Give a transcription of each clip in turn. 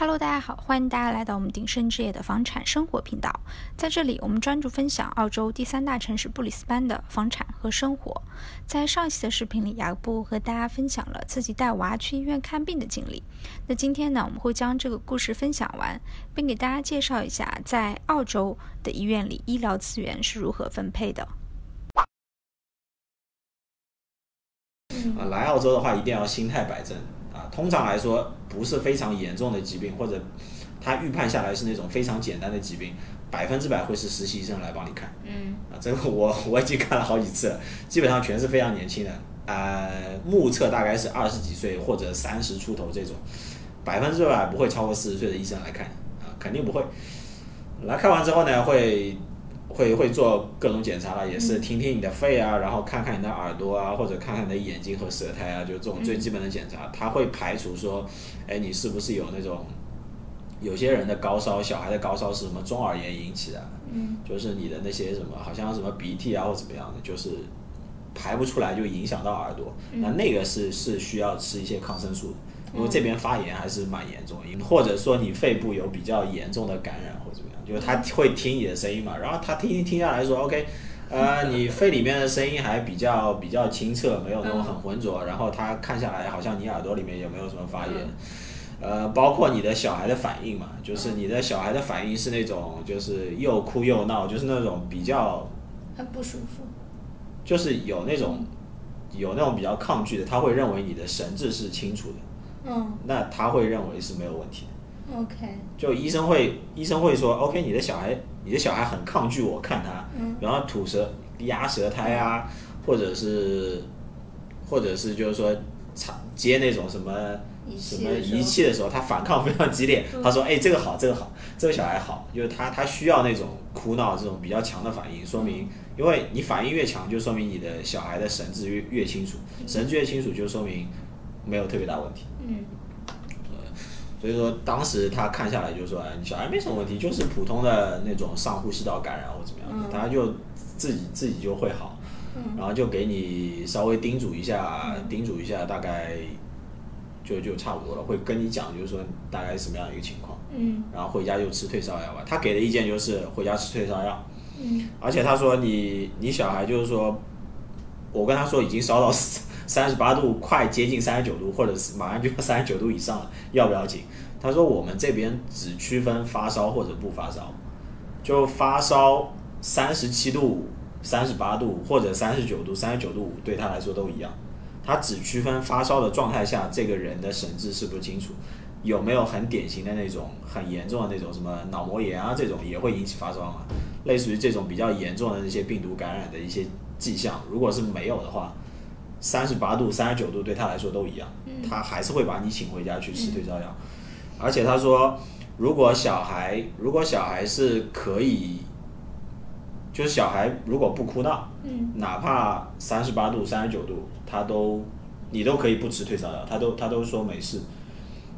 Hello，大家好，欢迎大家来到我们鼎盛置业的房产生活频道。在这里，我们专注分享澳洲第三大城市布里斯班的房产和生活。在上一期的视频里，雅布和大家分享了自己带娃去医院看病的经历。那今天呢，我们会将这个故事分享完，并给大家介绍一下在澳洲的医院里医疗资源是如何分配的。啊，来澳洲的话一定要心态摆正啊。通常来说，不是非常严重的疾病，或者他预判下来是那种非常简单的疾病，百分之百会是实习医生来帮你看。嗯啊，这个我我已经看了好几次了，基本上全是非常年轻的，呃，目测大概是二十几岁或者三十出头这种，百分之百不会超过四十岁的医生来看你啊，肯定不会。来看完之后呢，会会会做各种检查了，也是听听你的肺啊，然后看看你的耳朵啊，或者看看你的眼睛和舌苔啊，就这种最基本的检查，他会排除说，哎，你是不是有那种。有些人的高烧，小孩的高烧是什么中耳炎引起的？嗯，就是你的那些什么，好像什么鼻涕啊或怎么样的，就是排不出来就影响到耳朵。那那个是是需要吃一些抗生素的，因为这边发炎还是蛮严重的，或者说你肺部有比较严重的感染或怎么样，就是他会听你的声音嘛，然后他听一听下来说，OK，呃，你肺里面的声音还比较比较清澈，没有那种很浑浊，然后他看下来好像你耳朵里面也没有什么发炎。呃，包括你的小孩的反应嘛，就是你的小孩的反应是那种，就是又哭又闹，就是那种比较，很不舒服。就是有那种，有那种比较抗拒的，他会认为你的神志是清楚的，嗯。那他会认为是没有问题的。，OK，就医生会，医生会说，OK，你的小孩，你的小孩很抗拒我看他，嗯。然后吐舌、压舌苔啊，或者是，或者是就是说，插接那种什么什么仪器的时候，他反抗非常激烈。嗯。他说：“哎，这个好，这个好，这个小孩好，就是他他需要那种哭闹这种比较强的反应，说明因为你反应越强，就说明你的小孩的神志越越清楚，神志越清楚就说明没有特别大问题。嗯所以说当时他看下来就说：哎，你小孩没什么问题，就是普通的那种上呼吸道感染或怎么样的，嗯他就自己自己就会好。嗯然后就给你稍微叮嘱一下，叮嘱一下，大概就就差不多了，会跟你讲，就是说大概什么样的一个情况，嗯然后回家就吃退烧药吧。他给的意见就是回家吃退烧药，嗯而且他说你你小孩就是说，我跟他说已经烧到三十八度，快接近三十九度，或者是马上就要三十九度以上了，要不要紧？他说我们这边只区分发烧或者不发烧，就发烧三十七度五、三十八度或者三十九度、三十九度五，对他来说都一样。他只区分发烧的状态下，这个人的神志是不是清楚，有没有很典型的那种很严重的那种什么脑膜炎啊，这种也会引起发烧嘛。类似于这种比较严重的那些病毒感染的一些迹象，如果是没有的话，三十八度、三十九度对他来说都一样，他还是会把你请回家去吃退烧药。而且他说，如果小孩如果小孩是可以，就是小孩如果不哭闹，嗯。哪怕三十八度、三十九度，他都你都可以不吃退烧药，他都他都说没事，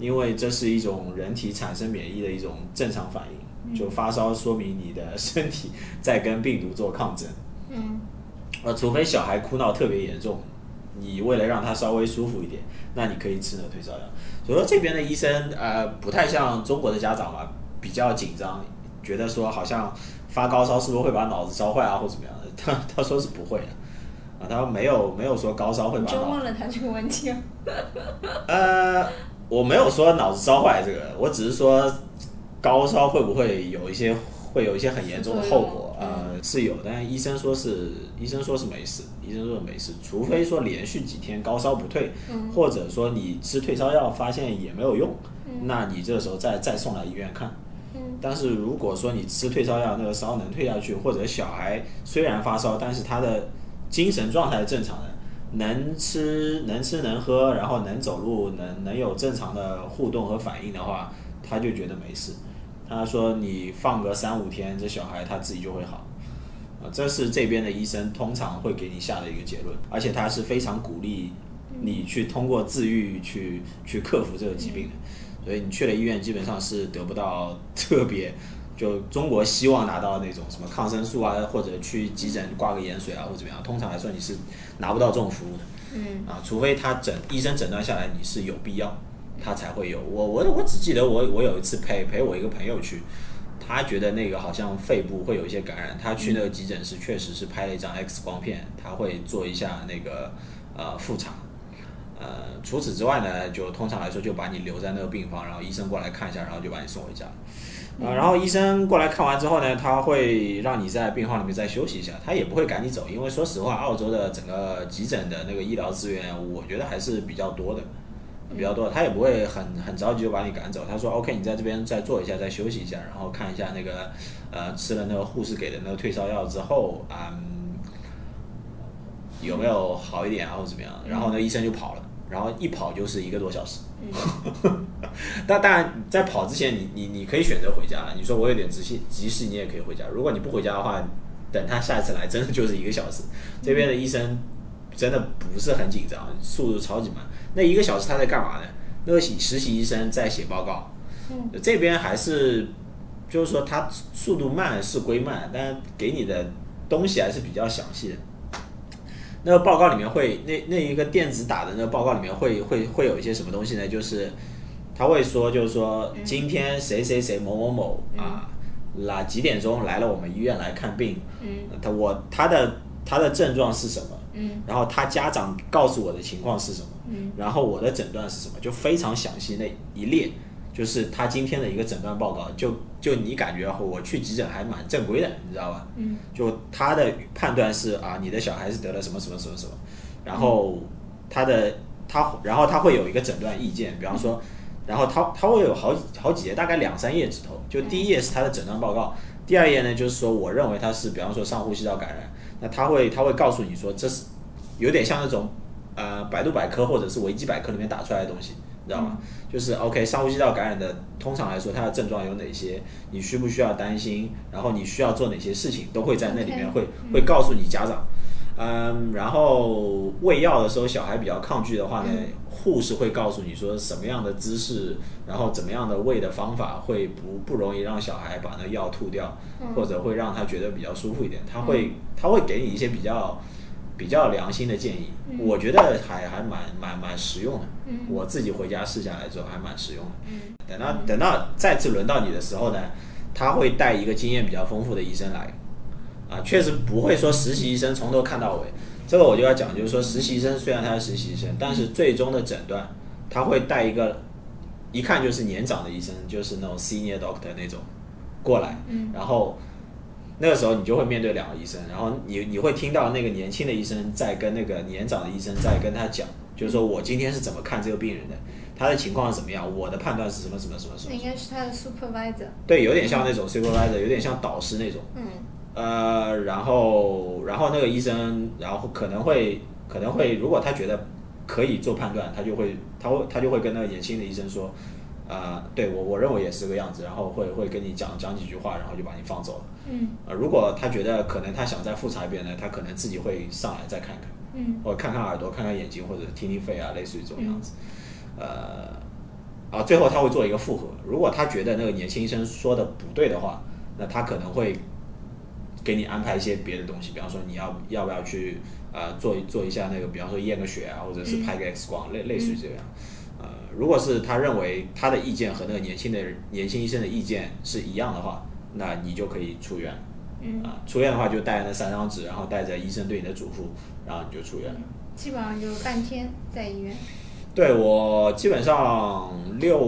因为这是一种人体产生免疫的一种正常反应，就发烧说明你的身体 在跟病毒做抗争。嗯。呃，除非小孩哭闹特别严重，你为了让他稍微舒服一点，那你可以吃那个退烧药。所以说这边的医生呃不太像中国的家长嘛，比较紧张，觉得说好像发高烧是不是会把脑子烧坏啊或怎么样的？他他说是不会的，啊，他没有没有说高烧会把脑问了他这个问题啊？呃，我没有说脑子烧坏这个，我只是说高烧会不会有一些会有一些很严重的后果？是有，但是医生说是医生说是没事，医生说没事，除非说连续几天高烧不退，嗯或者说你吃退烧药发现也没有用，嗯那你这个时候再再送来医院看。嗯但是如果说你吃退烧药，那个烧能退下去，或者小孩虽然发烧，但是他的精神状态是正常的，能吃能吃能喝，然后能走路，能能有正常的互动和反应的话，他就觉得没事。他说你放个三五天，这小孩他自己就会好。啊，这是这边的医生通常会给你下的一个结论，而且他是非常鼓励你去通过自愈去去克服这个疾病的。所以你去了医院，基本上是得不到 特别，就中国希望拿到那种什么抗生素啊，或者去急诊挂个盐水啊，或者怎么样。通常来说你是拿不到这种服务的嗯啊，除非他诊医生诊断下来你是有必要，他才会有。我我我只记得我我有一次陪陪我一个朋友去，他觉得那个好像肺部会有一些感染，他去那个急诊室确实是拍了一张 X 光片，他会做一下那个呃复查。呃，除此之外呢，就通常来说就把你留在那个病房，然后医生过来看一下，然后就把你送回家。啊，然后医生过来看完之后呢，他会让你在病房里面再休息一下，他也不会赶你走，因为说实话，澳洲的整个急诊的那个医疗资源，我觉得还是比较多的，比较多，他也不会很很着急就把你赶走。他说，OK，你在这边再坐一下，再休息一下，然后看一下那个，呃，吃了那个护士给的那个退烧药之后，嗯，有没有好一点啊，或者怎么样？然后那医生就跑了，然后一跑就是一个多小时。但当然，在跑之前，你你你可以选择回家。你说我有点急事，急事你也可以回家。如果你不回家的话，等他下一次来，真的就是一个小时。这边的医生真的不是很紧张，速度超级慢。那一个小时他在干嘛呢？那个实习医生在写报告。嗯，这边还是就是说他速度慢是归慢，但给你的东西还是比较详细的。那个报告里面会，那那一个电子打的那个报告里面会会会有一些什么东西呢？就是他会说，就是说今天谁谁谁某某某啊，哪几点钟来了我们医院来看病？嗯，他我他的他的症状是什么？嗯，然后他家长告诉我的情况是什么？嗯，然后我的诊断是什么？就非常详细那一列，就是他今天的一个诊断报告，就就你感觉我去急诊还蛮正规的，你知道吧？嗯，就他的判断是啊，你的小孩是得了什么什么什么什么，然后他的他，然后他会有一个诊断意见，比方说，然后他他会有好几好几页，大概两三页纸头，就第一页是他的诊断报告，第二页呢就是说我认为他是比方说上呼吸道感染，那他会他会告诉你说这是有点像那种呃百度百科或者是维基百科里面打出来的东西。你知道吗？就是 OK，上呼吸道感染的，通常来说，它的症状有哪些？你需不需要担心？然后你需要做哪些事情，都会在那里面会会告诉你家长。嗯，然后喂药的时候，小孩比较抗拒的话呢，护士会告诉你说什么样的姿势，然后怎么样的喂的方法会不不容易让小孩把那药吐掉，或者会让他觉得比较舒服一点。他会他会给你一些比较。比较良心的建议，我觉得还还蛮蛮蛮实用的。我自己回家试下来之后还蛮实用的。等到等到再次轮到你的时候呢，他会带一个经验比较丰富的医生来。啊，确实不会说实习医生从头看到尾。这个我就要讲，就是说实习生虽然他是实习生，但是最终的诊断他会带一个一看就是年长的医生，就是那种 senior doctor 那种过来，然后。那个时候你就会面对两个医生，然后你你会听到那个年轻的医生在跟那个年长的医生在跟他讲，就是说我今天是怎么看这个病人的，他的情况是怎么样，我的判断是什么什么什么什么。应该是他的 supervisor。对，有点像那种 supervisor，有点像导师那种。嗯。呃，然后然后那个医生，然后可能会可能会，如果他觉得可以做判断，他就会他会他就会跟那个年轻的医生说。啊，对我我认为也是个样子，然后会会跟你讲讲几句话，然后就把你放走了。嗯。呃，如果他觉得可能他想再复查一遍呢，他可能自己会上来再看看。嗯。或者看看耳朵，看看眼睛，或者听听肺啊，类似于这种样子。呃，啊，最后他会做一个复核。如果他觉得那个年轻医生说的不对的话，那他可能会给你安排一些别的东西，比方说你要要不要去呃做做一下那个，比方说验个血啊，或者是拍个 X 光，类类似于这样。呃，如果是他认为他的意见和那个年轻的年轻医生的意见是一样的话，那你就可以出院。嗯。啊，出院的话就带那三张纸，然后带着医生对你的嘱咐，然后你就出院了。基本上就半天在医院。对我基本上六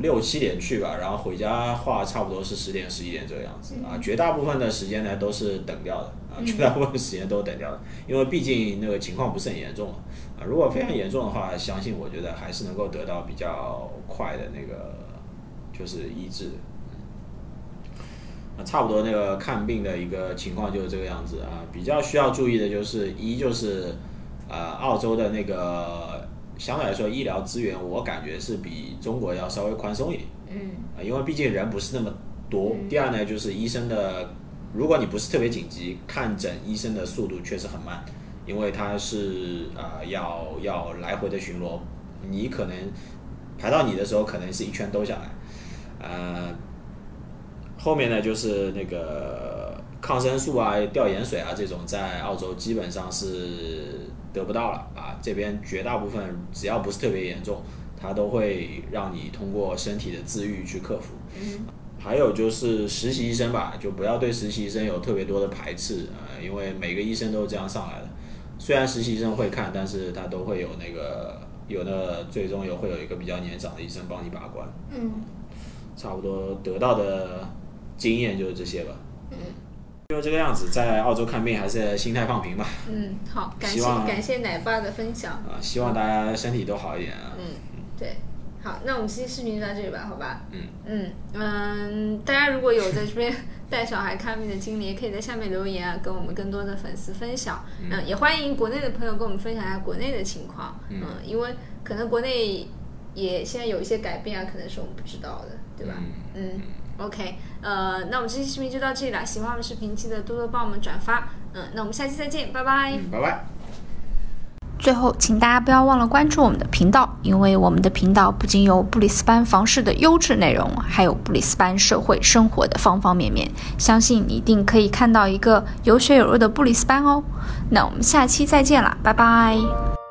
六七点去吧，然后回家话差不多是十点十一点这个样子啊。绝大部分的时间呢都是等掉的啊，绝大部分时间都等掉的，因为毕竟那个情况不是很严重啊。如果非常严重的话，相信我觉得还是能够得到比较快的那个就是医治。啊，差不多那个看病的一个情况就是这个样子啊。比较需要注意的就是一就是呃澳洲的那个。相对来说，医疗资源我感觉是比中国要稍微宽松一点。嗯。啊，因为毕竟人不是那么多。第二呢，就是医生的，如果你不是特别紧急，看诊医生的速度确实很慢，因为他是啊要要来回的巡逻，你可能排到你的时候，可能是一圈兜下来。呃，后面呢就是那个抗生素啊、吊盐水啊这种，在澳洲基本上是。得不到了啊！这边绝大部分只要不是特别严重，它都会让你通过身体的自愈去克服。嗯还有就是实习医生吧，就不要对实习医生有特别多的排斥啊、呃因为每个医生都是这样上来的。虽然实习医生会看，但是他都会有那个有那个最终有会有一个比较年长的医生帮你把关。嗯差不多得到的经验就是这些吧。嗯就这个样子，在澳洲看病还是心态放平吧。嗯，好，感谢感谢奶爸的分享。啊，希望大家身体都好一点啊。嗯，对，好，那我们今天视频就到这里吧，好吧？嗯嗯嗯，大家如果有在这边带小孩看病的经历，也可以在下面留言啊，跟我们更多的粉丝分享。嗯，也欢迎国内的朋友跟我们分享一下国内的情况。嗯因为可能国内也现在有一些改变啊，可能是我们不知道的，对吧？嗯 OK，呃，那我们这期视频就到这里了。喜欢我们视频，记得多多帮我们转发。嗯，那我们下期再见，拜拜。嗯，拜拜。最后，请大家不要忘了关注我们的频道，因为我们的频道不仅有布里斯班房市的优质内容，还有布里斯班社会生活的方方面面。相信你一定可以看到一个有血有肉的布里斯班哦。那我们下期再见啦，拜拜。